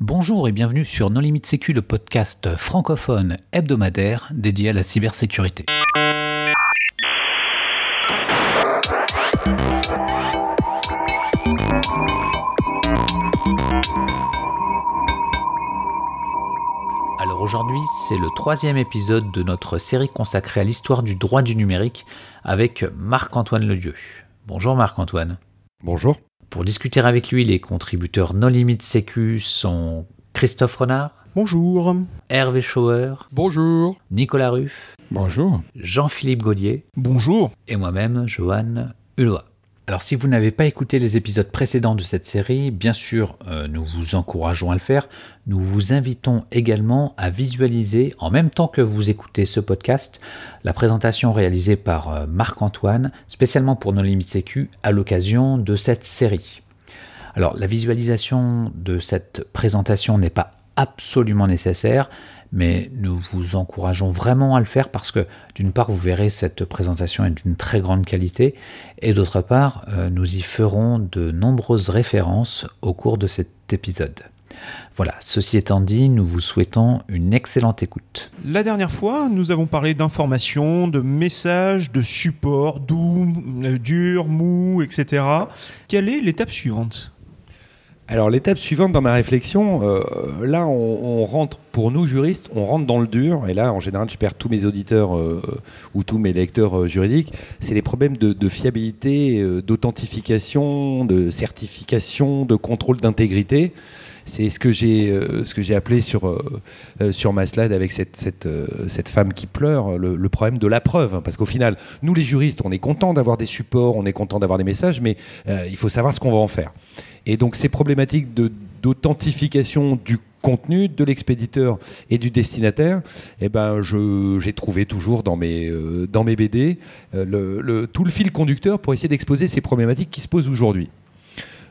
Bonjour et bienvenue sur Non Limite Sécu, le podcast francophone hebdomadaire dédié à la cybersécurité. Alors aujourd'hui, c'est le troisième épisode de notre série consacrée à l'histoire du droit du numérique avec Marc-Antoine Ledieu. Bonjour Marc-Antoine. Bonjour. Pour discuter avec lui, les contributeurs No Limit Sécu sont Christophe Renard. Bonjour. Hervé Schauer. Bonjour. Nicolas Ruff. Bonjour. Jean-Philippe Gaudier. Bonjour. Et moi-même, Johan Hulot. Alors si vous n'avez pas écouté les épisodes précédents de cette série, bien sûr, euh, nous vous encourageons à le faire. Nous vous invitons également à visualiser, en même temps que vous écoutez ce podcast, la présentation réalisée par euh, Marc-Antoine, spécialement pour nos limites sécu, à l'occasion de cette série. Alors la visualisation de cette présentation n'est pas absolument nécessaire, mais nous vous encourageons vraiment à le faire parce que d'une part vous verrez cette présentation est d'une très grande qualité et d'autre part euh, nous y ferons de nombreuses références au cours de cet épisode. Voilà, ceci étant dit, nous vous souhaitons une excellente écoute. La dernière fois, nous avons parlé d'informations, de messages, de support, doux, euh, dur, mou, etc. Quelle est l'étape suivante? Alors l'étape suivante dans ma réflexion, euh, là on, rentre, pour nous juristes, on rentre dans le dur, et là en général je perds tous mes auditeurs euh, ou tous mes lecteurs euh, juridiques, c'est les problèmes de, fiabilité, d'authentification, de certification, de contrôle d'intégrité. C'est ce que j'ai euh, ce que j'ai appelé sur euh, sur ma slide avec cette cette, euh, cette femme qui pleure le, problème de la preuve parce qu'au final nous les juristes on est content d'avoir des supports on est content d'avoir des messages mais euh, il faut savoir ce qu'on va en faire et donc ces problématiques de d'authentification du contenu de l'expéditeur et du destinataire, eh ben j'ai trouvé toujours dans mes, euh, dans mes BD euh, le, tout le fil conducteur pour essayer d'exposer ces problématiques qui se posent aujourd'hui.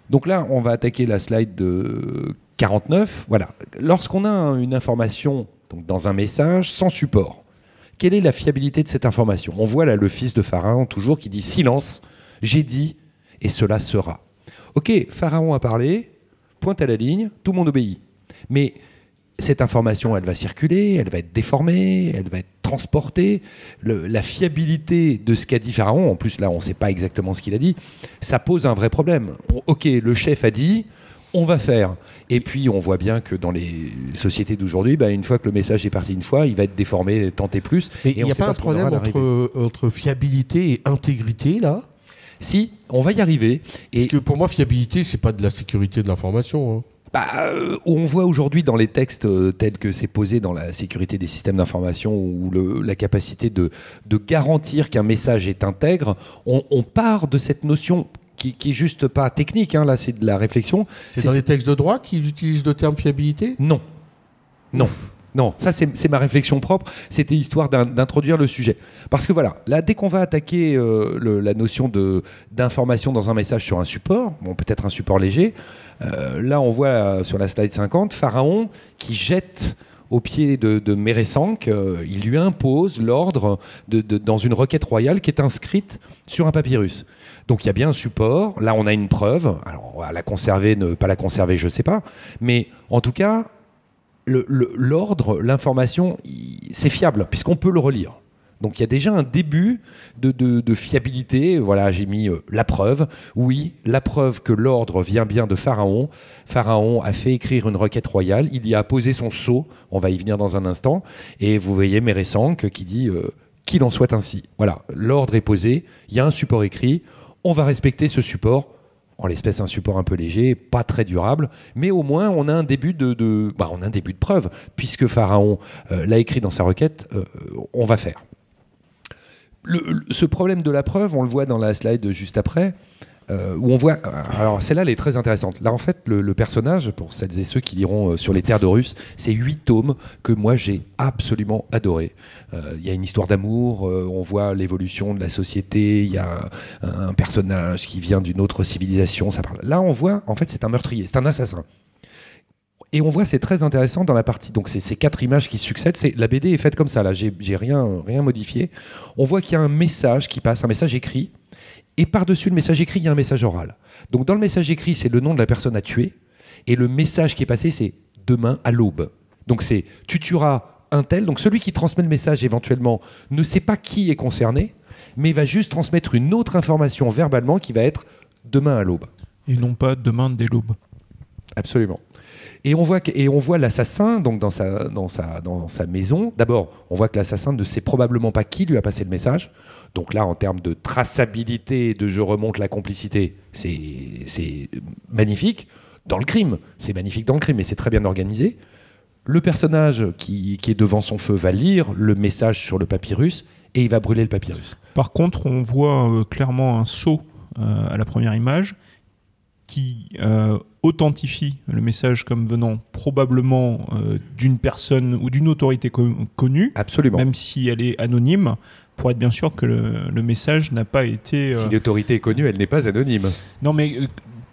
Donc là, on va attaquer la slide de 49. Voilà. Lorsqu'on a une information dans un message sans support, quelle est la fiabilité de cette information? On voit là le fils de Pharaon toujours qui dit silence, j'ai dit et cela sera. Ok, Pharaon a parlé, pointe à la ligne, tout le monde obéit. Mais cette information, elle va circuler, elle va être déformée, elle va être transportée. La fiabilité de ce qu'a dit Pharaon, en plus là on ne sait pas exactement ce qu'il a dit, ça pose un vrai problème. Ok, le chef a dit, on va faire. Et puis on voit bien que dans les sociétés d'aujourd'hui, bah, une fois que le message est parti une fois, il va être déformé, tenté plus. Mais il n'y a pas un problème entre, entre fiabilité et intégrité là? Si, on va y arriver. Et Parce que pour moi, fiabilité, c'est pas de la sécurité de l'information. Hein. Bah, euh, on voit aujourd'hui dans les textes euh, tels que c'est posé dans la sécurité des systèmes d'information ou le, la capacité de, de garantir qu'un message est intègre, on, on, part de cette notion qui, qui est juste pas technique, hein, là c'est de la réflexion. C'est dans les textes de droit qui utilisent le terme fiabilité? Non. Non. Ouf. Non, ça c'est ma réflexion propre. C'était histoire d'introduire le sujet. Parce que voilà, là, dès qu'on va attaquer euh, le, la notion d'information dans un message sur un support, bon, peut-être un support léger, euh, là on voit euh, sur la slide 50 Pharaon qui jette au pied de, de Méressank, euh, il lui impose l'ordre dans une requête royale qui est inscrite sur un papyrus. Donc il y a bien un support, là on a une preuve, alors on va la conserver, ne pas la conserver, je ne sais pas, mais en tout cas, l'ordre, l'information, c'est fiable, puisqu'on peut le relire. Donc il y a déjà un début de, fiabilité. Voilà, j'ai mis euh, la preuve. Oui, la preuve que l'ordre vient bien de Pharaon. Pharaon a fait écrire une requête royale. Il y a posé son sceau. On va y venir dans un instant. Et vous voyez Méressank qui dit euh, qu'il en soit ainsi. Voilà, l'ordre est posé. Il y a un support écrit. On va respecter ce support en l'espèce un support un peu léger, pas très durable, mais au moins on a un début de, bah, preuve, puisque Pharaon euh, l'a écrit dans sa requête, euh, on va faire. Ce problème de la preuve, on le voit dans la slide juste après, euh, où on voit. Alors celle-là, elle est très intéressante. Là, en fait, le, personnage, pour celles et ceux qui liront euh, sur les terres de Russes, c'est huit tomes que moi j'ai absolument adoré. Il euh, y a une histoire d'amour, euh, on voit l'évolution de la société, il y a un, un, personnage qui vient d'une autre civilisation. Ça parle. Là, on voit, en fait, c'est un meurtrier, c'est un assassin. Et on voit, c'est très intéressant dans la partie. Donc, c'est ces quatre images qui succèdent. C'est la BD est faite comme ça. Là, j'ai rien, rien modifié. On voit qu'il y a un message qui passe, un message écrit et par-dessus le message écrit, il y a un message oral. Donc dans le message écrit, c'est le nom de la personne à tuer. Et le message qui est passé, c'est demain à l'aube. Donc c'est tu tueras un tel, donc celui qui transmet le message éventuellement ne sait pas qui est concerné, mais va juste transmettre une autre information verbalement qui va être demain à l'aube. Et non pas demain dès l'aube. Absolument. Et on voit, et on voit l'assassin donc dans sa, dans sa, dans sa maison. D'abord, on voit que l'assassin ne sait probablement pas qui lui a passé le message. Donc là, en termes de traçabilité, de je remonte la complicité, c'est magnifique. Dans le crime, c'est magnifique dans le crime, et c'est très bien organisé. Le personnage qui, qui, est devant son feu va lire le message sur le papyrus et il va brûler le papyrus. Par contre, on voit euh, clairement un saut euh, à la première image qui euh, authentifie le message comme venant probablement euh, d'une personne ou d'une autorité connue, Absolument. même si elle est anonyme, pour être bien sûr que le, message n'a pas été... Euh, si l'autorité est connue, elle n'est pas anonyme. Non, mais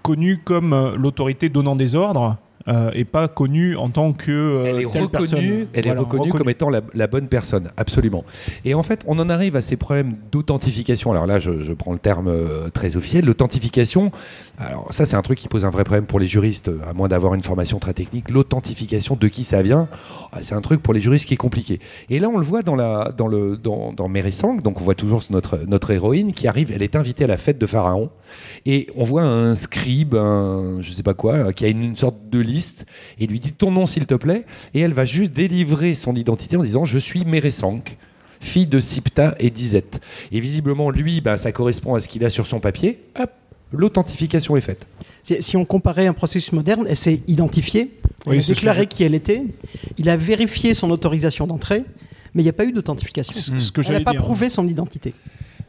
connue comme l'autorité donnant des ordres, euh, et pas connue en tant que euh, elle est reconnue, elle est reconnue, comme étant la, bonne personne, absolument. Et en fait, on en arrive à ces problèmes d'authentification. Alors là, je, prends le terme euh, très officiel, l'authentification. Alors ça, c'est un truc qui pose un vrai problème pour les juristes, à moins d'avoir une formation très technique. L'authentification de qui ça vient, ah, c'est un truc pour les juristes qui est compliqué. Et là, on le voit dans la dans le dans, dans donc on voit toujours notre notre héroïne qui arrive. Elle est invitée à la fête de Pharaon, et on voit un scribe, un je sais pas quoi, qui a une sorte de liste et lui dit ton nom s'il te plaît et elle va juste délivrer son identité en disant je suis Méresank fille de Sipta et d'Izet. Et visiblement, lui, bah, ça correspond à ce qu'il a sur son papier. Hop, l'authentification est faite. Si on comparait un processus moderne, elle s'est identifiée, elle a déclaré qui elle était, il a vérifié son autorisation d'entrée, mais il n'y a pas eu d'authentification. elle n'a pas prouvé son identité.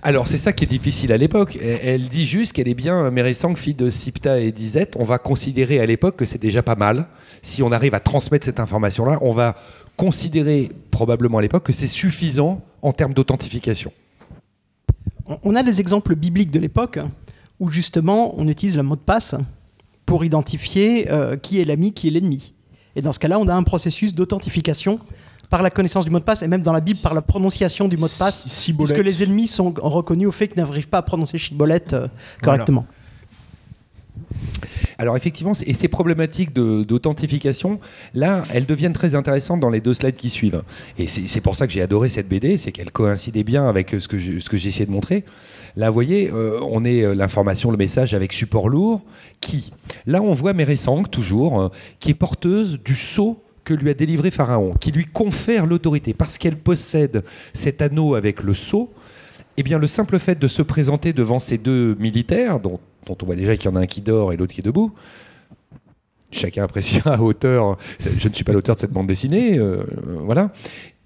Alors c'est ça qui est difficile à l'époque. Elle, dit juste qu'elle est bien Mérissang, fille de Sipta et d'Izet. On va considérer à l'époque que c'est déjà pas mal. Si on arrive à transmettre cette information-là, on va considérer probablement à l'époque que c'est suffisant en termes d'authentification. On a des exemples bibliques de l'époque où justement on utilise le mot de passe pour identifier euh, qui est l'ami, qui est l'ennemi. Et dans ce cas-là, on a un processus d'authentification par la connaissance du mot de passe et même dans la Bible par la prononciation du mot de passe, puisque les ennemis sont reconnus au fait qu'ils n'arrivent pas à prononcer Chibolette euh, correctement. Alors effectivement, et ces problématiques d'authentification, là, elles deviennent très intéressantes dans les deux slides qui suivent. Et c'est pour ça que j'ai adoré cette BD, c'est qu'elle coïncidait bien avec ce que j'ai essayé de montrer. Là, vous voyez, euh, on est euh, l'information, le message avec support lourd, qui, là, on voit Mérésang, toujours, qui est porteuse du sceau que lui a délivré Pharaon, qui lui confère l'autorité, parce qu'elle possède cet anneau avec le sceau, eh bien le simple fait de se présenter devant ces deux militaires, dont, on voit déjà qu'il y en a un qui dort et l'autre qui est debout, chacun appréciera à hauteur, je ne suis pas l'auteur de cette bande dessinée, euh, voilà.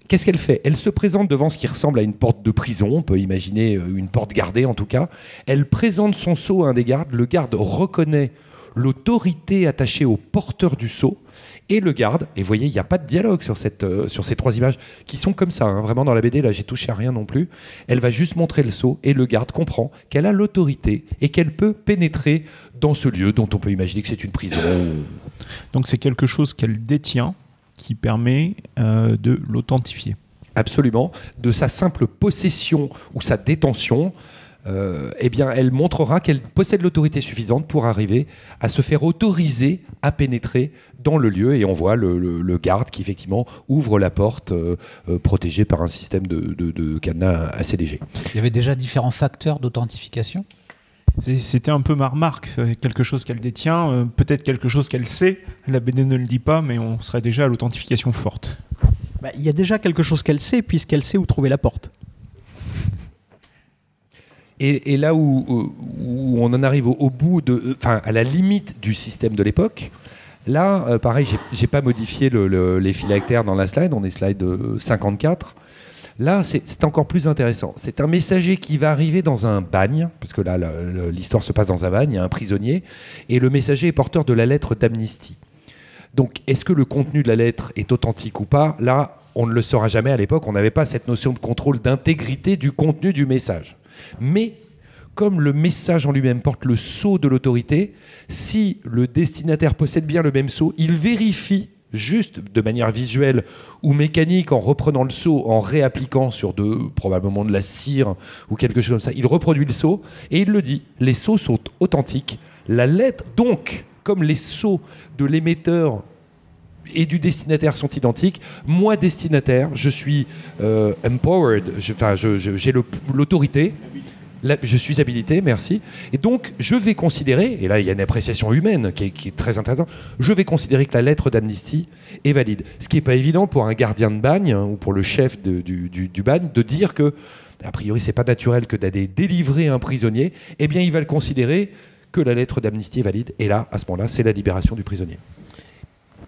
Qu'est-ce qu'elle fait? Elle se présente devant ce qui ressemble à une porte de prison, on peut imaginer euh, une porte gardée en tout cas. Elle présente son sceau à un des gardes, le garde reconnaît l'autorité attachée au porteur du sceau, et le garde. Et vous voyez, il n'y a pas de dialogue sur, cette, euh, sur ces trois images qui sont comme ça, hein. vraiment dans la BD. Là, j'ai touché à rien non plus. Elle va juste montrer le saut et le garde comprend qu'elle a l'autorité et qu'elle peut pénétrer dans ce lieu dont on peut imaginer que c'est une prison. Donc c'est quelque chose qu'elle détient qui permet euh, de l'authentifier. Absolument. De sa simple possession ou sa détention, euh, eh bien, elle montrera qu'elle possède l'autorité suffisante pour arriver à se faire autoriser à pénétrer dans le lieu. Et on voit le, garde qui, effectivement, ouvre la porte euh, euh, protégée par un système de, de, cadenas assez léger. Il y avait déjà différents facteurs d'authentification? C'était un peu ma remarque, quelque chose qu'elle détient, peut-être quelque chose qu'elle sait. La BD ne le dit pas, mais on serait déjà à l'authentification forte. Bah, il y a déjà quelque chose qu'elle sait, puisqu'elle sait où trouver la porte. Et, là où, on en arrive au, bout de, enfin à la limite du système de l'époque, là, euh, pareil, j'ai pas modifié les phylactères dans la slide, on est slide 54. Euh, là, c'est encore plus intéressant. C'est un messager qui va arriver dans un bagne, parce que là, l'histoire se passe dans un bagne, il y a un prisonnier, et le messager est porteur de la lettre d'amnistie. Donc, est-ce que le contenu de la lettre est authentique ou pas? Là, on ne le saura jamais à l'époque. On n'avait pas cette notion de contrôle d'intégrité du contenu du message. Mais comme le message en lui-même porte le sceau de l'autorité, si le destinataire possède bien le même sceau, il vérifie juste de manière visuelle ou mécanique en reprenant le sceau, en réappliquant sur probablement de la cire ou quelque chose comme ça. Il reproduit le sceau et il le dit. Les sceaux sont authentiques. La lettre, donc, comme les sceaux de l'émetteur et du destinataire sont identiques. Moi, destinataire, je suis euh, empowered, enfin, j'ai l'autorité. Je suis habilité, merci. Et donc, je vais considérer, et là, il y a une appréciation humaine qui est, très intéressante, je vais considérer que la lettre d'amnistie est valide. Ce qui n'est pas évident pour un gardien de bagne hein, ou pour le chef du, bagne de dire que, a priori, c'est pas naturel que d'aller délivrer un prisonnier. Eh bien, il va le considérer que la lettre d'amnistie est valide. Et là, à ce moment-là, c'est la libération du prisonnier.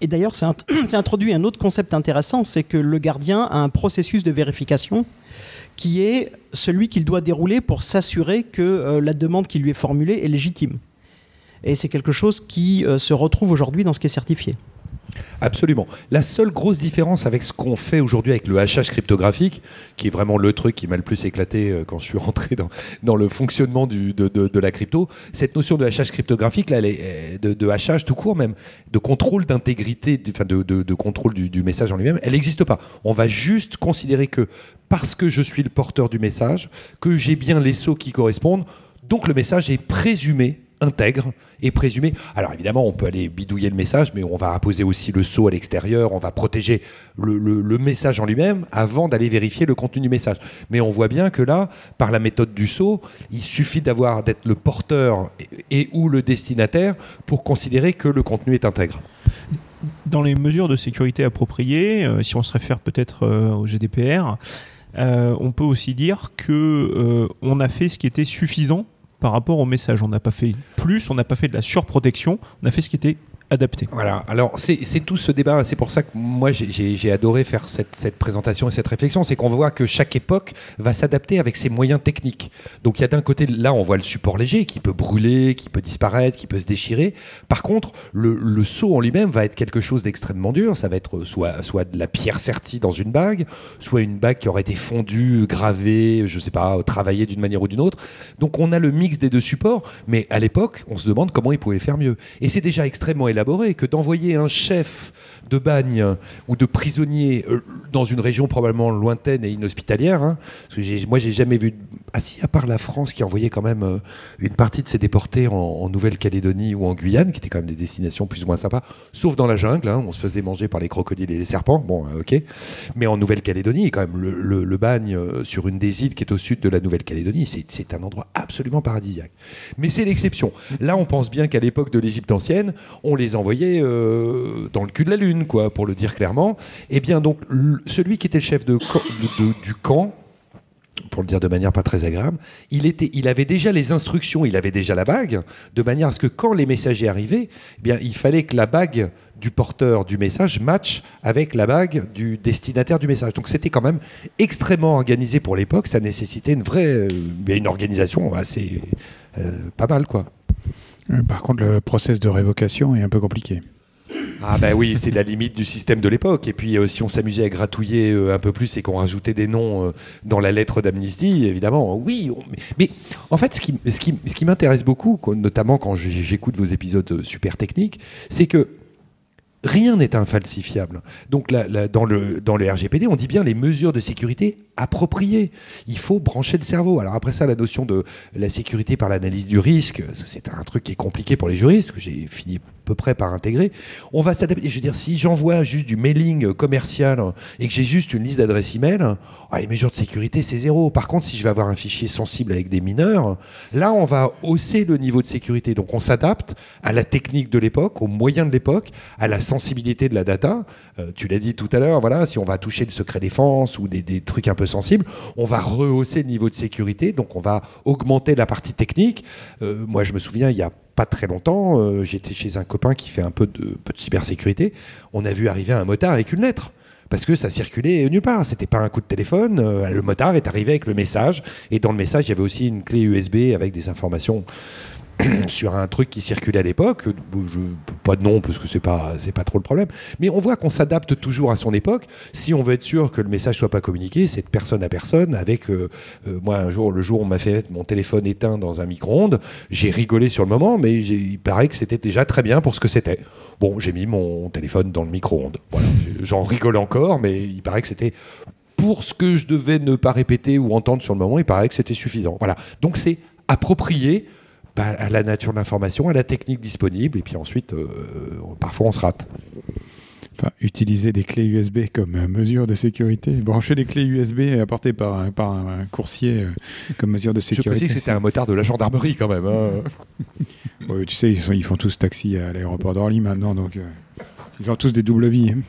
Et d'ailleurs, c'est introduit un autre concept intéressant, c'est que le gardien a un processus de vérification qui est celui qu'il doit dérouler pour s'assurer que euh, la demande qui lui est formulée est légitime. Et c'est quelque chose qui euh, se retrouve aujourd'hui dans ce qui est certifié. Absolument. La seule grosse différence avec ce qu'on fait aujourd'hui avec le hachage cryptographique, qui est vraiment le truc qui m'a le plus éclaté euh, quand je suis rentré dans, le fonctionnement de, la crypto, cette notion de hachage cryptographique, là, euh, de, de hachage tout court même, de contrôle d'intégrité, de, contrôle du, du message en lui-même, elle n'existe pas. On va juste considérer que parce que je suis le porteur du message, que j'ai bien les sauts qui correspondent, donc le message est présumé intègre et présumé. Alors évidemment, on peut aller bidouiller le message, mais on va apposer aussi le saut à l'extérieur, on va protéger le, message en lui-même avant d'aller vérifier le contenu du message. Mais on voit bien que là, par la méthode du saut, il suffit d'avoir d'être le porteur et, ou le destinataire pour considérer que le contenu est intègre. Dans les mesures de sécurité appropriées, euh, si on se réfère peut-être euh, au GDPR, euh, on peut aussi dire que on a fait ce qui était suffisant par rapport au message. On n'a pas fait plus, on n'a pas fait de la surprotection, on a fait ce qui était adapté. Voilà, alors c'est tout ce débat, c'est pour ça que moi j'ai adoré faire cette, présentation et cette réflexion, c'est qu'on voit que chaque époque va s'adapter avec ses moyens techniques. Donc il y a d'un côté, là on voit le support léger qui peut brûler, qui peut disparaître, qui peut se déchirer. Par contre, le, le saut en lui-même va être quelque chose d'extrêmement dur, ça va être soit, soit de la pierre sertie dans une bague, soit une bague qui aurait été fondue, gravée, je sais pas, travaillée d'une manière ou d'une autre. Donc on a le mix des deux supports, mais à l'époque, on se demande comment ils pouvaient faire mieux. Et c'est déjà extrêmement que d'envoyer un chef de bagne ou de prisonnier euh, dans une région probablement lointaine et inhospitalière. Hein, parce que moi, j'ai jamais vu. Ah si, à part la France qui envoyait quand même euh, une partie de ses déportés en, Nouvelle-Calédonie ou en Guyane, qui étaient quand même des destinations plus ou moins sympas, sauf dans la jungle. Hein, on se faisait manger par les crocodiles et les serpents. Bon, euh, ok. Mais en Nouvelle-Calédonie, quand même, le, bagne sur une des îles qui est au sud de la Nouvelle-Calédonie, c'est un endroit absolument paradisiaque. Mais c'est l'exception. Là, on pense bien qu'à l'époque de l'Égypte ancienne, on les envoyait dans le cul de la lune quoi, pour le dire clairement. Et eh bien donc, celui qui était chef de, du camp, pour le dire de manière pas très agréable, il, était, il avait déjà les instructions, il avait déjà la bague, de manière à ce que quand les messagers arrivaient, eh bien, il fallait que la bague du porteur du message match avec la bague du destinataire du message. Donc c'était quand même extrêmement organisé pour l'époque, ça nécessitait une vraie euh, une organisation assez euh, pas mal quoi. Euh, par contre, le process de révocation est un peu compliqué. Ah ben oui, c'est la limite du système de l'époque. Et puis euh, si on s'amusait à gratouiller euh, un peu plus et qu'on rajoutait des noms dans la lettre d'amnistie, évidemment, oui. Mais, en fait, ce qui, ce qui, ce qui m'intéresse beaucoup, notamment quand j'écoute vos épisodes super techniques, c'est que rien n'est infalsifiable. Donc dans, le, dans le RGPD, on dit bien les mesures de sécurité appropriées. Il faut brancher le cerveau. Alors après ça, la notion de la sécurité par l'analyse du risque, c'est un truc qui est compliqué pour les juristes, que j'ai fini peu près par intégrer. On va s'adapter. Je veux dire, si j'envoie juste du mailing commercial et que j'ai juste une liste d'adresses email, oh, les mesures de sécurité, c'est zéro. Par contre, si je vais avoir un fichier sensible avec des mineurs, là, on va hausser le niveau de sécurité. Donc, on s'adapte à la technique de l'époque, aux moyens de l'époque, à la sensibilité de la data. Euh, tu l'as dit tout à l'heure, voilà, si on va toucher le secret défense ou des, des trucs un peu sensibles, on va rehausser le niveau de sécurité. Donc, on va augmenter la partie technique. Euh, moi, je me souviens, il y a pas très longtemps, euh, j'étais chez un copain qui fait un peu de, peu de cybersécurité. On a vu arriver un motard avec une lettre parce que ça circulait nulle part. C'était pas un coup de téléphone. Euh, le motard est arrivé avec le message et dans le message il y avait aussi une clé USB avec des informations sur un truc qui circulait à l'époque. Pas de nom parce que c'est pas c'est pas trop le problème. Mais on voit qu'on s'adapte toujours à son époque. Si on veut être sûr que le message soit pas communiqué, c'est de personne à personne. Avec euh, euh, moi un jour, le jour où on m'a fait mon téléphone éteint dans un micro-ondes, j'ai rigolé sur le moment, mais il paraît que c'était déjà très bien pour ce que c'était. Bon, j'ai mis mon téléphone dans le micro-ondes. J'en rigole encore, mais il paraît que c'était pour ce que je devais ne pas répéter ou entendre sur le moment, il paraît que c'était suffisant. Voilà. Donc c'est approprié bah, à la nature de l'information, à la technique disponible, et puis ensuite, euh, parfois on se rate. Enfin, utiliser des clés USB comme mesure de sécurité. Brancher des clés USB apportées par, un- par un coursier euh, comme mesure de Je sécurité. précise que c'était un motard de la gendarmerie quand même. hein. Ouais, tu sais, ils, sont- ils font tous taxi à l'aéroport d'Orly maintenant, donc euh, ils ont tous des doubles vies. hein.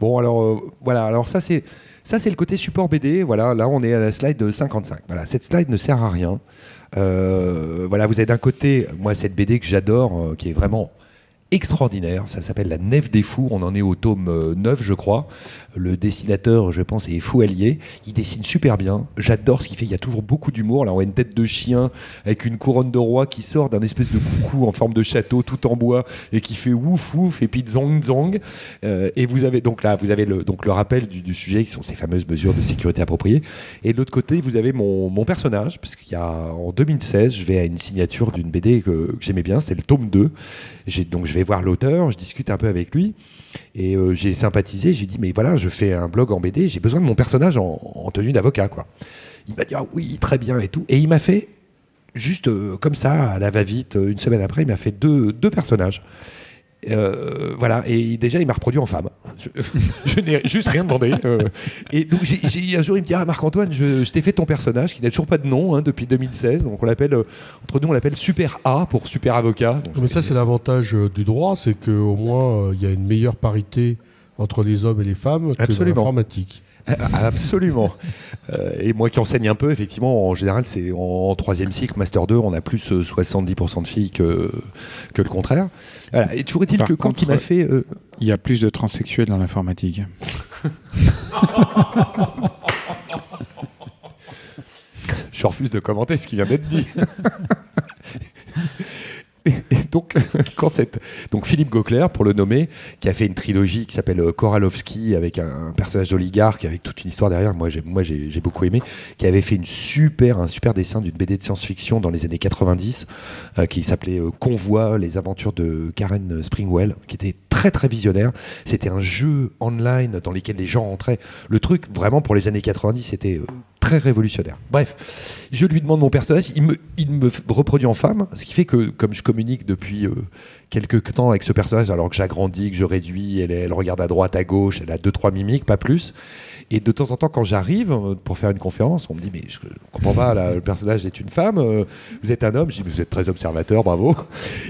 Bon, alors euh, voilà, alors ça c'est le côté support BD. Voilà, là on est à la slide de 55. Voilà, cette slide ne sert à rien. Euh, voilà, vous avez d'un côté, moi cette BD que j'adore, euh, qui est vraiment extraordinaire. Ça s'appelle La Nef des Fous. On en est au tome euh, 9, je crois. Le dessinateur, je pense, est Fou Allier. Il dessine super bien. J'adore ce qu'il fait. Il y a toujours beaucoup d'humour. Là, on a une tête de chien avec une couronne de roi qui sort d'un espèce de coucou en forme de château tout en bois et qui fait ouf ouf et puis zong zong. Euh, et vous avez donc là, vous avez le, donc le rappel du, sujet qui sont ces fameuses mesures de sécurité appropriées. Et de l'autre côté, vous avez mon, mon personnage, parce qu'il y a en 2016, je vais à une signature d'une BD que, j'aimais bien, c'était le tome 2. J'ai- Donc je vais voir l'auteur, je discute un peu avec lui, et euh, j'ai sympathisé, j'ai dit, mais voilà, je fais un blog en BD, j'ai besoin de mon personnage en, en tenue d'avocat, quoi. Il m'a dit, ah oui, très bien et tout. Et il m'a fait, juste euh, comme ça, à la va-vite, euh, une semaine après, il m'a fait deux, deux personnages. Euh, voilà, et déjà il m'a reproduit en femme. Je, je n'ai juste rien demandé. euh. et donc j'ai- j'ai- un jour il me dit Ah Marc-Antoine, je, je t'ai fait ton personnage qui n'a toujours pas de nom hein, depuis 2016. Donc on l'appelle, euh, entre nous on l'appelle Super A pour Super Avocat. Donc, Mais ça, c'est l'avantage du droit, c'est qu'au moins, il y a une meilleure parité entre les hommes et les femmes que Absolument. dans l'informatique. Ah, Absolument. Euh, et moi qui enseigne un peu, effectivement, en général, c'est en, troisième cycle, Master 2, on a plus euh, 70% de filles que, que le contraire. Voilà. Et toujours est-il que quand il m'a fait. euh, Il y a plus de transsexuels dans l'informatique. Je refuse de commenter ce qui vient d'être dit. Donc, Philippe Gauclair, pour le nommer, qui a fait une trilogie qui s'appelle euh, Koralowski avec un, personnage d'oligarque avec toute une histoire derrière. Moi, j'ai, beaucoup aimé. Qui avait fait une super, un super dessin d'une BD de science-fiction dans les années 90, euh, qui s'appelait euh, Convoi, les aventures de Karen Springwell, qui était très très visionnaire. C'était un jeu online dans lequel les gens rentraient. Le truc, vraiment, pour les années 90, c'était très révolutionnaire. Bref, je lui demande mon personnage, il me, il me reproduit en femme, ce qui fait que, comme je communique depuis euh, quelques temps avec ce personnage, alors que j'agrandis, que je réduis, elle, elle regarde à droite, à gauche, elle a deux, trois mimiques, pas plus. Et de temps en temps, quand j'arrive euh, pour faire une conférence, on me dit Mais je comprends pas, le personnage est une femme, euh, vous êtes un homme. Je dis Mais Vous êtes très observateur, bravo.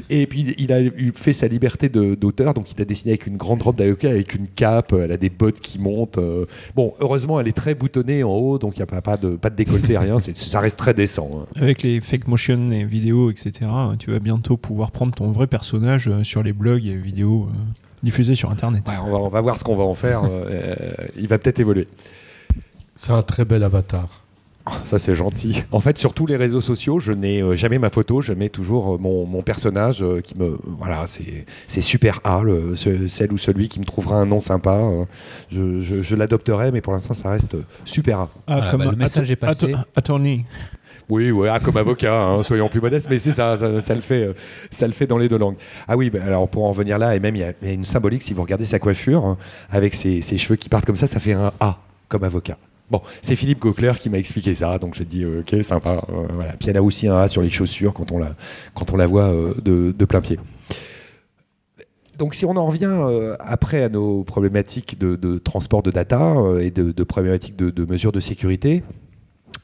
Et puis, il a fait sa liberté d'auteur, donc il a dessiné avec une grande robe d'avocat, avec une cape, elle a des bottes qui montent. euh. Bon, heureusement, elle est très boutonnée en haut, donc il n'y a pas, de, pas de décolleté, rien. Ça reste très décent. hein. Avec les fake motion et vidéos, etc., tu vas bientôt pouvoir prendre ton vrai personnage sur les blogs et vidéos diffusés sur Internet. Ouais, on, va, on va voir ce qu'on va en faire. euh, euh, il va peut-être évoluer. C'est un très bel avatar. Ça, c'est gentil. En fait, sur tous les réseaux sociaux, je n'ai euh, jamais ma photo, je mets toujours euh, mon, mon personnage euh, qui me. Voilà, c'est c'est super A, le- ce- celle ou celui qui me trouvera un nom sympa. je je- je l'adopterai, mais pour l'instant, ça reste super A. Ah, Voilà, bah, le message est passé. attorney. Oui, ouais, ah, comme avocat, hein, soyons plus modestes, mais c'est ça, ça, ça le fait, euh, ça le fait dans les deux langues. Ah oui, bah, alors pour en venir là, et même il y, a- une symbolique, si vous regardez sa coiffure, hein, avec ses, cheveux qui partent comme ça, ça fait un A, comme avocat. Bon, c'est Philippe Gauclair qui m'a expliqué ça, donc j'ai dit euh, ok, sympa. euh, voilà. Puis elle a aussi un A sur les chaussures quand on la, voit de, plein pied. Donc si on en revient après à nos problématiques de, transport de data et de, de problématiques de mesures de sécurité,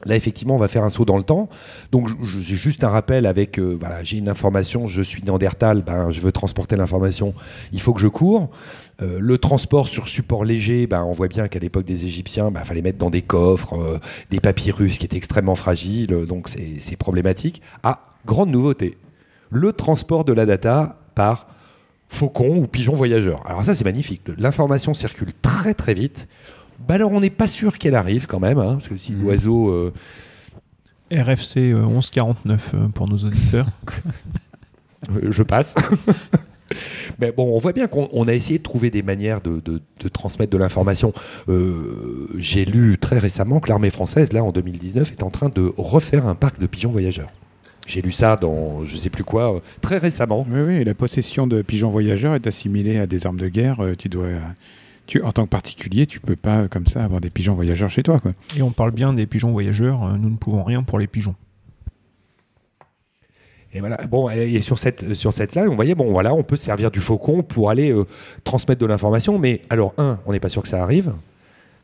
Là, effectivement, on va faire un saut dans le temps. Donc, j'ai juste un rappel avec, euh, voilà, j'ai une information, je suis néandertal, ben, je veux transporter l'information, il faut que je cours. Euh, le transport sur support léger, ben, on voit bien qu'à l'époque des Égyptiens, il fallait mettre dans des coffres, euh, des papyrus qui étaient extrêmement fragiles, donc c'est problématique. Ah, grande nouveauté, le transport de la data par faucon ou pigeon voyageur. Alors ça, c'est magnifique. L'information circule très très vite. Bah alors, on n'est pas sûr qu'elle arrive quand même, hein, parce que si Mhm. l'oiseau... euh, RFC euh, 1149 euh, pour nos auditeurs. Euh, je passe. Mais bon, on voit bien qu'on on a essayé de trouver des manières de, de- de transmettre de l'information. Euh, J'ai lu très récemment que l'armée française, là, en 2019, est en train de refaire un parc de pigeons voyageurs. J'ai lu ça dans je sais plus quoi, euh, très récemment. Oui, oui, la possession de pigeons voyageurs est assimilée à des armes de guerre. Euh, Tu dois, tu, en tant que particulier, tu peux pas euh, comme ça avoir des pigeons voyageurs chez toi. Quoi. Et on parle bien des pigeons voyageurs, euh, nous ne pouvons rien pour les pigeons. Et voilà. Bon, et sur cette sur cette là, on voyait bon voilà, on peut se servir du faucon pour aller euh, transmettre de l'information. Mais alors un, on n'est pas sûr que ça arrive.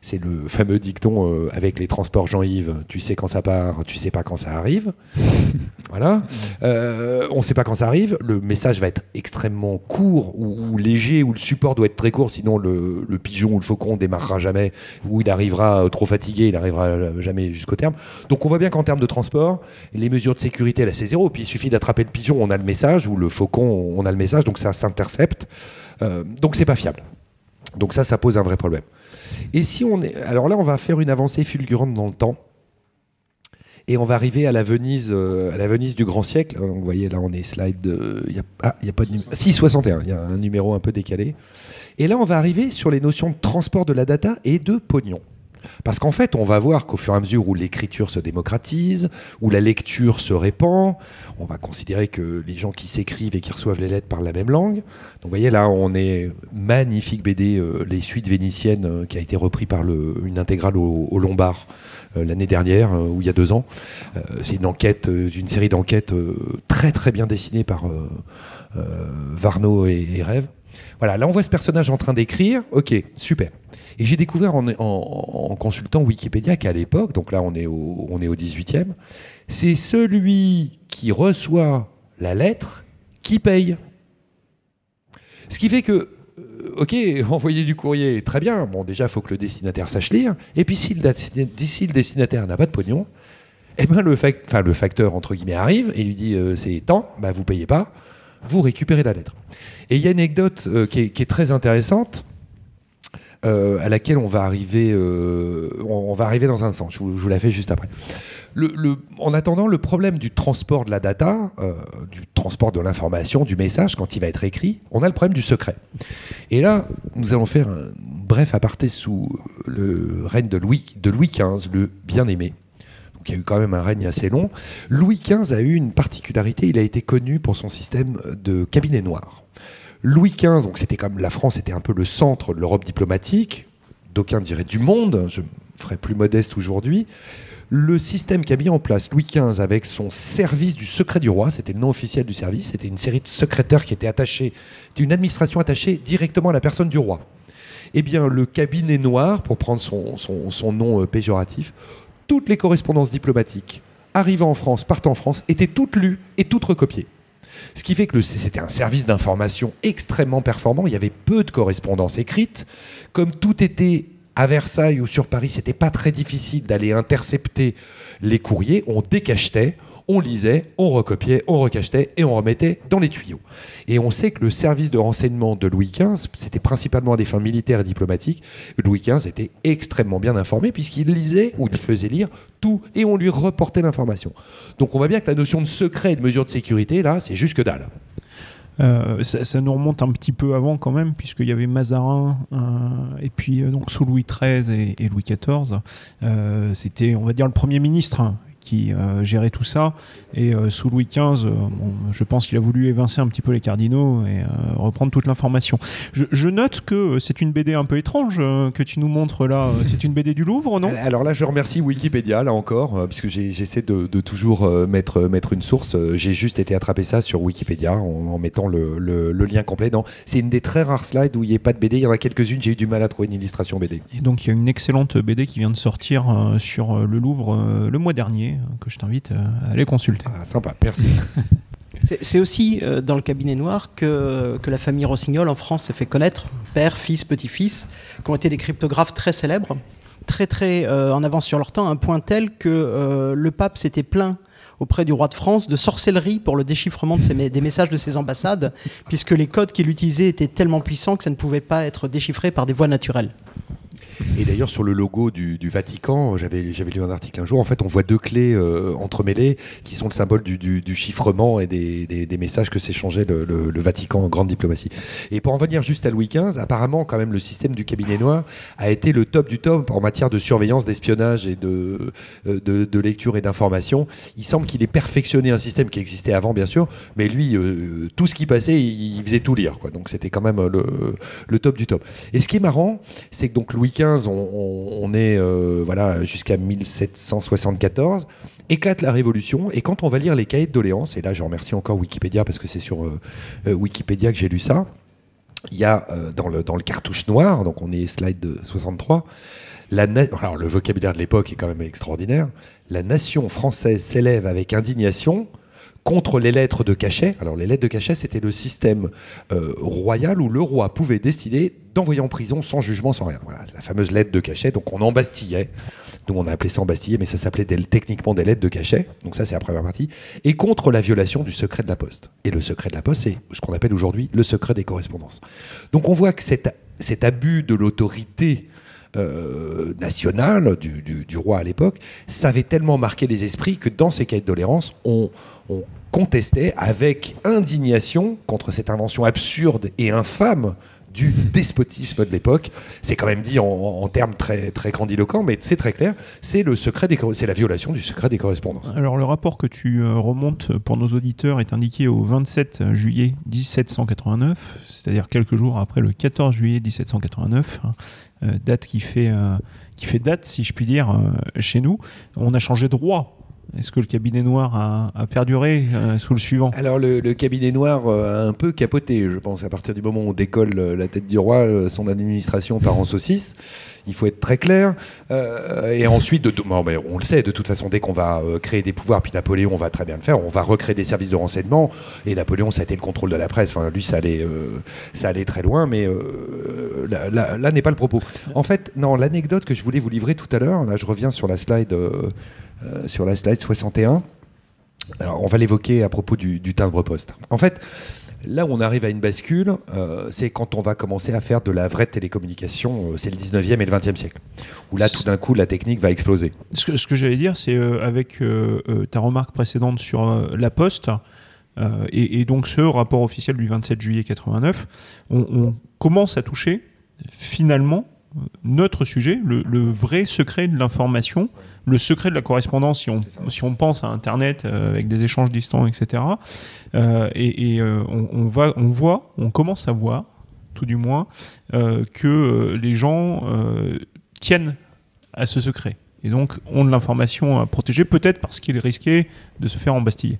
C'est le fameux dicton euh, avec les transports Jean-Yves. Tu sais quand ça part, tu sais pas quand ça arrive. voilà. Euh, on sait pas quand ça arrive. Le message va être extrêmement court ou, ou léger, ou le support doit être très court, sinon le, le pigeon ou le faucon démarrera jamais, ou il arrivera euh, trop fatigué, il arrivera jamais jusqu'au terme. Donc on voit bien qu'en termes de transport, les mesures de sécurité, là c'est zéro. Puis il suffit d'attraper le pigeon, on a le message, ou le faucon, on a le message, donc ça s'intercepte. Euh, donc c'est pas fiable. Donc ça, ça pose un vrai problème. Et si on est, alors là, on va faire une avancée fulgurante dans le temps. Et on va arriver à la Venise, euh, à la Venise du grand siècle. Vous voyez, là, on est slide de. Y ah, il n'y a pas de numéro. Si, 61. Il y a un numéro un peu décalé. Et là, on va arriver sur les notions de transport de la data et de pognon. Parce qu'en fait, on va voir qu'au fur et à mesure où l'écriture se démocratise, où la lecture se répand, on va considérer que les gens qui s'écrivent et qui reçoivent les lettres parlent la même langue. Donc vous voyez là, on est magnifique BD, euh, Les Suites vénitiennes, euh, qui a été repris par une intégrale au, au Lombard euh, l'année dernière, ou il y a deux ans. C'est une série d'enquêtes très très bien dessinée par Varno et Rêve. Voilà, là on voit ce personnage en train d'écrire. Ok, super. Et j'ai découvert en, consultant Wikipédia qu'à l'époque, donc là on est au, on est au 18e, c'est celui qui reçoit la lettre qui paye. Ce qui fait que, euh, ok, envoyer du courrier, très bien. Bon, déjà, il faut que le destinataire sache lire. Et puis, si le, destinataire n'a pas de pognon, eh ben, le, facteur, entre guillemets, arrive et lui dit euh, c'est tant, bah, vous payez pas, vous récupérez la lettre. Et il y a une anecdote euh, qui, est, très intéressante. euh, à laquelle on va arriver, euh, on, va arriver dans un sens. Je vous, la fais juste après. En attendant, le problème du transport de la data, du transport de l'information, du message, quand il va être écrit, on a le problème du secret. Et là, nous allons faire un bref aparté sous le règne de Louis, de Louis XV, le bien-aimé. Y a eu quand même un règne assez long. Louis XV a eu une particularité, il a été connu pour son système de cabinet noir. Louis XV, donc c'était comme la France était un peu le centre de l'Europe diplomatique, d'aucuns diraient du monde, je ferai plus modeste aujourd'hui. Le système qu'a mis en place Louis XV avec son service du secret du roi, c'était le nom officiel du service, c'était une série de secrétaires qui étaient attachés, c'était une administration attachée directement à la personne du roi. Eh bien, le cabinet noir, pour prendre son nom euh, péjoratif, toutes les correspondances diplomatiques arrivant en France, partant en France, étaient toutes lues et toutes recopiées. Ce qui fait que c'était un service d'information extrêmement performant. Il y avait peu de correspondances écrites. Comme tout était à Versailles ou sur Paris, c'était pas très difficile d'aller intercepter les courriers. On décachetait, on lisait, on recopiait, on recachetait et on remettait dans les tuyaux. Et on sait que le service de renseignement de Louis XV, c'était principalement à des fins militaires et diplomatiques. Louis XV était extrêmement bien informé puisqu'il lisait ou il faisait lire tout et on lui reportait l'information. Donc on voit bien que la notion de secret et de mesure de sécurité, là, c'est juste que dalle. Euh, ça, nous remonte un petit peu avant quand même, puisqu'il y avait Mazarin, euh, et puis euh, donc sous Louis XIII et, Louis XIV, c'était, on va dire, le Premier ministre hein, qui euh, gérait tout ça. Et euh, sous Louis XV, euh, bon, je pense qu'il a voulu évincer un petit peu les cardinaux et reprendre toute l'information. Je, je note que c'est une BD un peu étrange que tu nous montres là. C'est une BD du Louvre, non? Alors là, je remercie Wikipédia, là encore, puisque j'essaie de, de toujours mettre, mettre une source. J'ai juste été attraper ça sur Wikipédia en, en mettant le, le- le lien complet. C'est une des très rares slides où il n'y a pas de BD. Il y en a quelques-unes, j'ai eu du mal à trouver une illustration BD. Et donc il y a une excellente BD qui vient de sortir sur le Louvre le mois dernier, euh, que je t'invite euh, à aller consulter. Ah, sympa, merci. C'est aussi euh, dans le cabinet noir que, que la famille Rossignol en France s'est fait connaître, père, fils, petit-fils, qui ont été des cryptographes très célèbres, très très euh, en avance sur leur temps, à un point tel que euh, le pape s'était plaint auprès du roi de France de sorcellerie pour le déchiffrement de ses mé- des messages de ses ambassades, puisque les codes qu'il utilisait étaient tellement puissants que ça ne pouvait pas être déchiffré par des voies naturelles. Et d'ailleurs, sur le logo du, Vatican, j'avais lu un article un jour, en fait, on voit deux clés euh, entremêlées qui sont le symbole du, du- chiffrement et des, des- messages que s'échangeait le, Vatican en grande diplomatie. Et pour en venir juste à Louis XV, apparemment, quand même, le système du cabinet noir a été le top du top en matière de surveillance, d'espionnage et de, euh, de, lecture et d'information. Il semble qu'il ait perfectionné un système qui existait avant, bien sûr, mais lui, euh, tout ce qui passait, il, faisait tout lire. Quoi. Donc c'était quand même le, le top du top. Et ce qui est marrant, c'est que donc Louis XV 15, on, est euh, voilà, jusqu'à 1774. Éclate la Révolution, et quand on va lire les cahiers de doléances, et là je remercie encore Wikipédia parce que c'est sur euh, euh, Wikipédia que j'ai lu ça, il y a dans, le, dans le cartouche noir, donc on est slide de 63, la alors le vocabulaire de l'époque est quand même extraordinaire. La nation française s'élève avec indignation contre les lettres de cachet. Alors les lettres de cachet, c'était le système euh, royal où le roi pouvait décider d'envoyer en prison sans jugement, sans rien. Voilà, la fameuse lettre de cachet. Donc on embastillait. Nous on a appelé ça embastiller, mais ça s'appelait techniquement des lettres de cachet. Donc ça c'est la première partie. Et contre la violation du secret de la poste. Et le secret de la poste, c'est ce qu'on appelle aujourd'hui le secret des correspondances. Donc on voit que cet, cet abus de l'autorité euh, nationale du, roi à l'époque, ça avait tellement marqué les esprits que dans ces cahiers de doléances, on, on contestait avec indignation contre cette invention absurde et infâme du despotisme de l'époque. C'est quand même dit en, termes très, très grandiloquents, mais c'est très clair. C'est la violation du secret des correspondances. Alors le rapport que tu euh, remontes pour nos auditeurs est indiqué au 27 juillet 1789, c'est-à-dire quelques jours après le 14 juillet 1789, hein, euh, date qui fait, euh, qui fait date, si je puis dire, chez nous. On a changé de roi. Est-ce que le cabinet noir a, perduré euh, sous le suivant Alors le, cabinet noir euh, a un peu capoté, je pense, à partir du moment où on décolle euh, la tête du roi, son administration part en saucisse. Il faut être très clair. Et ensuite, de, on le sait, de toute façon, dès qu'on va créer des pouvoirs, puis Napoléon va très bien le faire, on va recréer des services de renseignement. Et Napoléon, ça a été le contrôle de la presse. Enfin, lui, ça allait, ça allait très loin, mais là, là- n'est pas le propos. En fait, non, l'anecdote que je voulais vous livrer tout à l'heure, là, je reviens sur la slide, sur la slide 61. Alors, on va l'évoquer à propos du, timbre-poste. En fait, là où on arrive à une bascule, euh, c'est quand on va commencer à faire de la vraie télécommunication, euh, c'est le 19e et le 20e siècle, où là, tout d'un coup, la technique va exploser. Ce que, j'allais dire, c'est euh, avec euh, euh, ta remarque précédente sur euh, la Poste, euh, et, donc ce rapport officiel du 27 juillet 89, on, commence à toucher finalement euh, notre sujet, le, le vrai secret de l'information, le secret de la correspondance, si on, si on pense à Internet euh, avec des échanges distants, etc. Euh, et et, euh, on, on va, on voit, on commence à voir, tout du moins, euh, que euh, les gens euh, tiennent à ce secret. Et donc, ont de l'information à protéger, peut-être parce qu'il est risqué de se faire embastiller.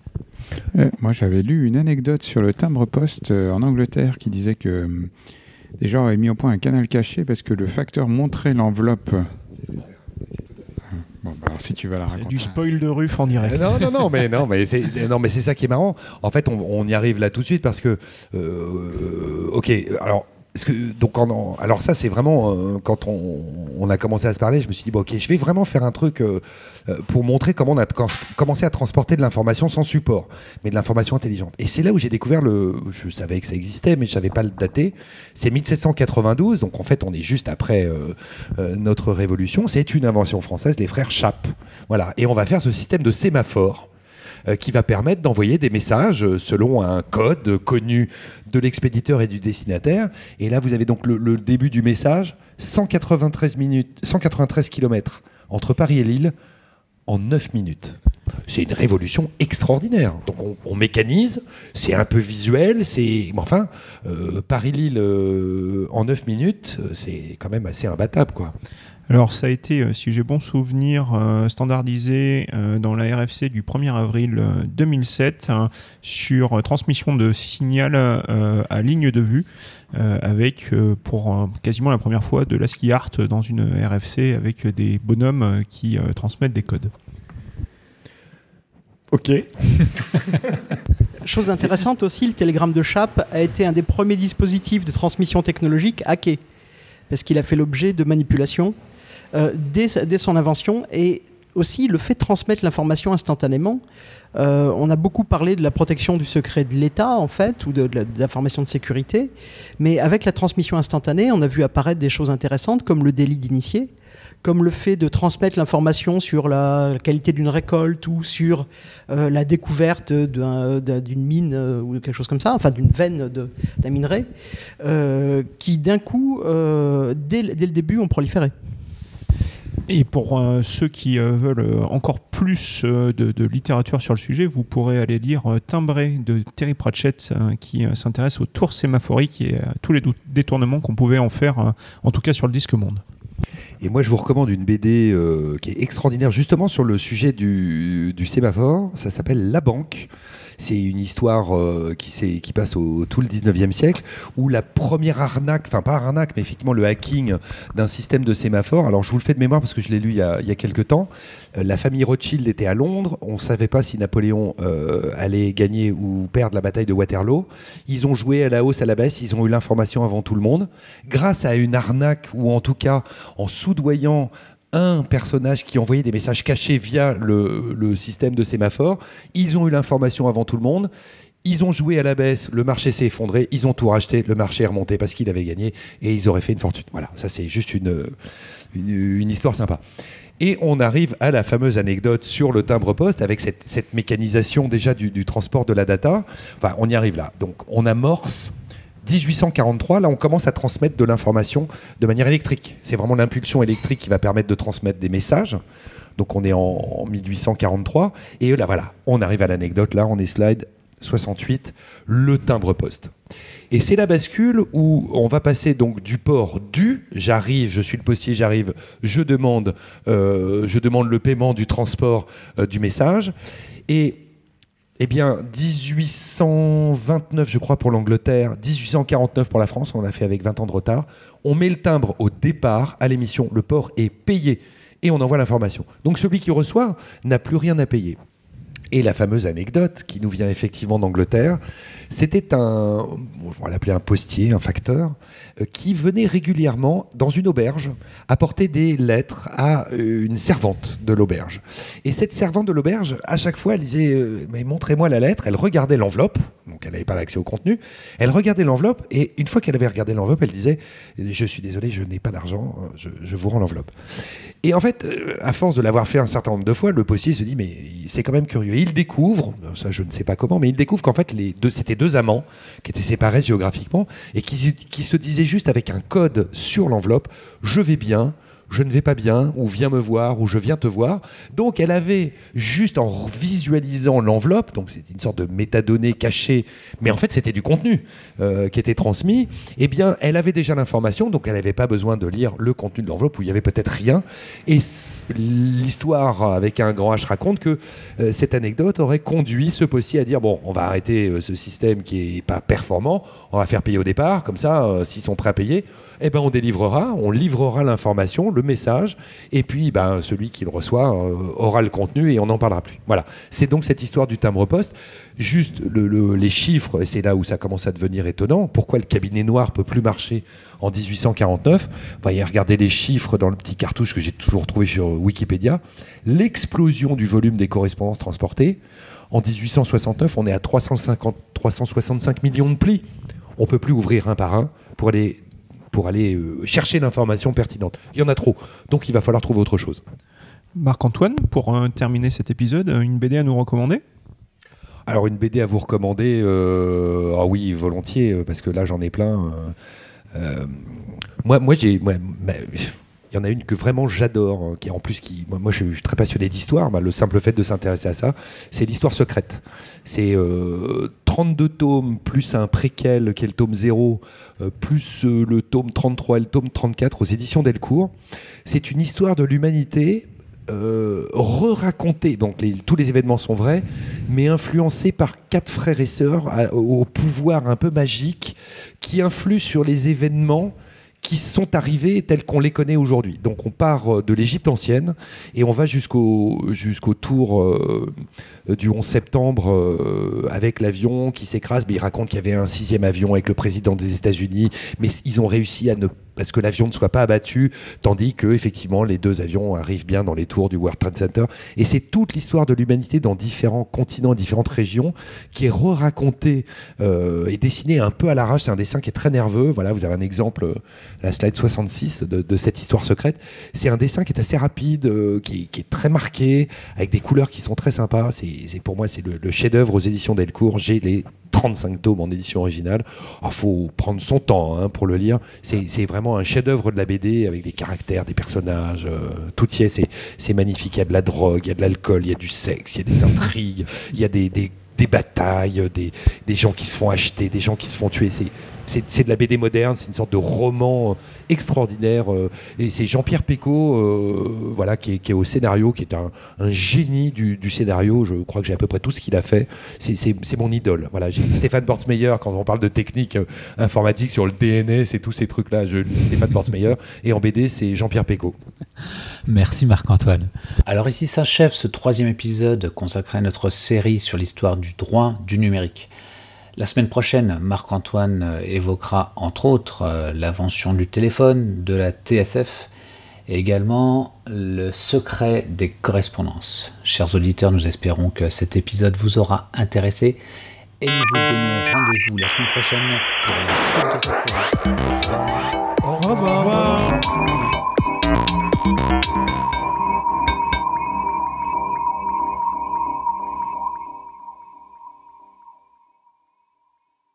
Euh, moi, j'avais lu une anecdote sur le timbre-poste euh, en Angleterre qui disait que des gens avaient mis au point un canal caché parce que le facteur montrait l'enveloppe. Bon, bah, alors si tu vas la C'est raconter. du spoil de ruf en direct. Non, non, non, mais non, mais c'est non, mais c'est ça qui est marrant. En fait, on, on y arrive là tout de suite parce que, euh, ok, alors. Parce que- donc en- alors ça c'est vraiment euh, quand on, on a commencé à se parler, je me suis dit bon, ok, je vais vraiment faire un truc euh, euh, pour montrer comment on a commencé à transporter de l'information sans support, mais de l'information intelligente. Et c'est là où j'ai découvert le, je savais que ça existait, mais je savais pas le dater. C'est 1792, donc en fait on est juste après euh, euh, notre révolution. C'est une invention française, les frères Chappe. Voilà, et on va faire ce système de sémaphore qui va permettre d'envoyer des messages euh, selon un code euh, connu de l'expéditeur et du destinataire. Et là, vous avez donc le, début du message 193 minutes, 193 km entre Paris et Lille en 9 minutes. C'est une révolution extraordinaire. Donc on, mécanise, c'est un peu visuel, c'est enfin euh, Paris-Lille euh, en 9 minutes, euh, c'est quand même assez imbattable. Alors, ça a été, euh, si j'ai bon souvenir, euh, standardisé euh, dans la RFC du 1er avril euh, 2007 hein, sur transmission de signal à ligne de vue, avec pour quasiment la première fois de l'ASCII art dans une RFC avec des bonhommes qui transmettent des codes. Ok. Chose intéressante aussi, le télégramme de Chappe a été un des premiers dispositifs de transmission technologique hacké, parce qu'il a fait l'objet de manipulations dès, sa- dès son invention, et aussi le fait de transmettre l'information instantanément. Euh, on a beaucoup parlé de la protection du secret de l'État, en fait, ou de, de l'information de sécurité, mais avec la transmission instantanée, on a vu apparaître des choses intéressantes, comme le délit d'initié, comme le fait de transmettre l'information sur la qualité d'une récolte ou sur euh, la découverte d'un- d'un- d'une mine euh, ou quelque chose comme ça, enfin d'une veine d'un minerai, euh, qui d'un coup, euh, dès le début, ont proliféré. Et pour euh, ceux qui euh, veulent euh, encore plus de, littérature sur le sujet, vous pourrez aller lire Timbré de Terry Pratchett qui s'intéresse aux tours sémaphoriques et à tous les détournements qu'on pouvait en faire, en tout cas sur le disque monde. Et moi, je vous recommande une BD qui est extraordinaire, justement sur le sujet du sémaphore. Ça s'appelle La Banque. C'est une histoire euh, qui, passe au tout le 19e siècle, où la première arnaque, enfin pas arnaque, mais effectivement le hacking d'un système de sémaphore. Alors je vous le fais de mémoire parce que je l'ai lu il y a, il y a quelques temps. Euh, la famille Rothschild était à Londres. On ne savait pas si Napoléon euh, allait gagner ou perdre la bataille de Waterloo. Ils ont joué à la hausse, à la baisse. Ils ont eu l'information avant tout le monde. Grâce à une arnaque, ou en tout cas en soudoyant un personnage qui envoyait des messages cachés via le, système de sémaphore, ils ont eu l'information avant tout le monde. Ils ont joué à la baisse, le marché s'est effondré, ils ont tout racheté, le marché est remonté parce qu'il avait gagné et ils auraient fait une fortune. Voilà, ça c'est juste une, une, histoire sympa. Et on arrive à la fameuse anecdote sur le timbre-poste avec cette, cette mécanisation déjà du, du transport de la data. Enfin, on y arrive là. Donc, on amorce 1843. Là, on commence à transmettre de l'information de manière électrique. C'est vraiment l'impulsion électrique qui va permettre de transmettre des messages. Donc, on est en, en 1843. Et là, voilà, on arrive à l'anecdote. Là, on est slide 68, le timbre-poste. Et c'est la bascule où on va passer donc du port du j'arrive, je suis le postier, j'arrive, je demande, euh, je demande le paiement du transport euh, du message. Et eh bien, 1829, je crois, pour l'Angleterre, 1849 pour la France, on l'a fait avec 20 ans de retard. On met le timbre au départ à l'émission, le port est payé et on envoie l'information. Donc celui qui reçoit n'a plus rien à payer. Et la fameuse anecdote qui nous vient effectivement d'Angleterre, c'était un, on va l'appeler un postier, un facteur, euh, qui venait régulièrement dans une auberge apporter des lettres à euh, une servante de l'auberge. Et cette servante de l'auberge, à chaque fois, elle disait euh, Mais montrez-moi la lettre. Elle regardait l'enveloppe, donc elle n'avait pas l'accès au contenu. Elle regardait l'enveloppe, et une fois qu'elle avait regardé l'enveloppe, elle disait Je suis désolé, je n'ai pas d'argent, je, je vous rends l'enveloppe. Et en fait, à force de l'avoir fait un certain nombre de fois, le postier se dit mais c'est quand même curieux. Et il découvre, ça je ne sais pas comment, mais il découvre qu'en fait les deux c'était deux amants qui étaient séparés géographiquement et qui, se- qui se disaient juste avec un code sur l'enveloppe je vais bien. Je ne vais pas bien, ou viens me voir, ou je viens te voir. Donc elle avait, juste en visualisant l'enveloppe, donc c'était une sorte de métadonnée cachée, mais en fait c'était du contenu euh, qui était transmis, eh bien elle avait déjà l'information, donc elle n'avait pas besoin de lire le contenu de l'enveloppe où il y avait peut-être rien. Et l'histoire avec un grand H raconte que euh, cette anecdote aurait conduit ce postier à dire bon, on va arrêter euh, ce système qui est pas performant, on va faire payer au départ, comme ça, s'ils sont prêts à payer, eh ben on délivrera, on livrera l'information, le message, et puis ben, celui qui le reçoit euh, aura le contenu et on n'en parlera plus. Voilà. C'est donc cette histoire du timbre-poste. Juste le- le- les chiffres, et c'est là où ça commence à devenir étonnant. Pourquoi le cabinet noir peut plus marcher en 1849 Voyez, regardez les chiffres dans le petit cartouche que j'ai toujours trouvé sur Wikipédia. L'explosion du volume des correspondances transportées. En 1869, on est à 350, 365 millions de plis. On peut plus ouvrir un par un pour aller pour aller euh, chercher l'information pertinente. Il y en a trop, donc il va falloir trouver autre chose. Marc-Antoine, pour euh, terminer cet épisode, euh, une BD à nous recommander? Alors une BD à vous recommander, euh, ah oui, volontiers, parce que là j'en ai plein. euh, euh, moi, moi j'ai, il y en a une que vraiment j'adore, hein, qui en plus qui, moi, je suis très passionné d'histoire. bah, le simple fait de s'intéresser à ça, c'est l'histoire secrète. C'est euh, 32 tomes plus un préquel qui est le tome 0, euh, plus euh, le tome 33 et le tome 34 aux éditions Delcourt. C'est une histoire de l'humanité euh, re-racontée. Donc tous les événements sont vrais, mais influencés par quatre frères et sœurs au pouvoir un peu magique qui influent sur les événements qui sont arrivés tels qu'on les connaît aujourd'hui. Donc on part euh, de l'Égypte ancienne et on va jusqu'au tour euh, du 11 septembre euh, avec l'avion qui s'écrase. Mais il raconte qu'il y avait un sixième avion avec le président des États-Unis, mais ils ont réussi à ne parce que l'avion ne soit pas abattu, tandis que effectivement les deux avions arrivent bien dans les tours du World Trade Center. Et c'est toute l'histoire de l'humanité dans différents continents, différentes régions, qui est re-racontée euh, et dessinée un peu à l'arrache. C'est un dessin qui est très nerveux. Voilà, vous avez un exemple, euh, la slide 66 de, de cette histoire secrète. C'est un dessin qui est assez rapide, euh, qui, est- très marqué, avec des couleurs qui sont très sympas. C'est- pour moi c'est le, le chef-d'œuvre aux éditions Delcourt. J'ai les 35 tomes en édition originale. Il faut prendre son temps hein, pour le lire. C'est vraiment un chef-d'œuvre de la BD avec des caractères, des personnages, euh, tout y est. C'est magnifique. Il y a de la drogue, il y a de l'alcool, il y a du sexe, il y a des intrigues, il y a des batailles, des, des gens qui se font acheter, des gens qui se font tuer. C'est de la BD moderne, c'est une sorte de roman euh, extraordinaire. euh, et c'est Jean-Pierre Pécaud, euh, voilà, qui est, qui est au scénario, qui est un, un génie du, du scénario. Je crois que j'ai à peu près tout ce qu'il a fait. C'est- C'est c'est mon idole. Voilà, j'ai Stéphane Bortsmeyer, quand on parle de technique euh, informatique sur le DNS et tous ces trucs-là, je lis Stéphane Bortsmeyer. Et en BD, c'est Jean-Pierre Pécaud. Merci Marc-Antoine. Alors ici s'achève ce troisième épisode consacré à notre série sur l'histoire du droit du numérique. La semaine prochaine, Marc-Antoine évoquera entre autres euh, l'invention du téléphone, de la TSF et également le secret des correspondances. Chers auditeurs, nous espérons que cet épisode vous aura intéressé et nous vous donnons rendez-vous la semaine prochaine pour la suite de cette série. Au revoir.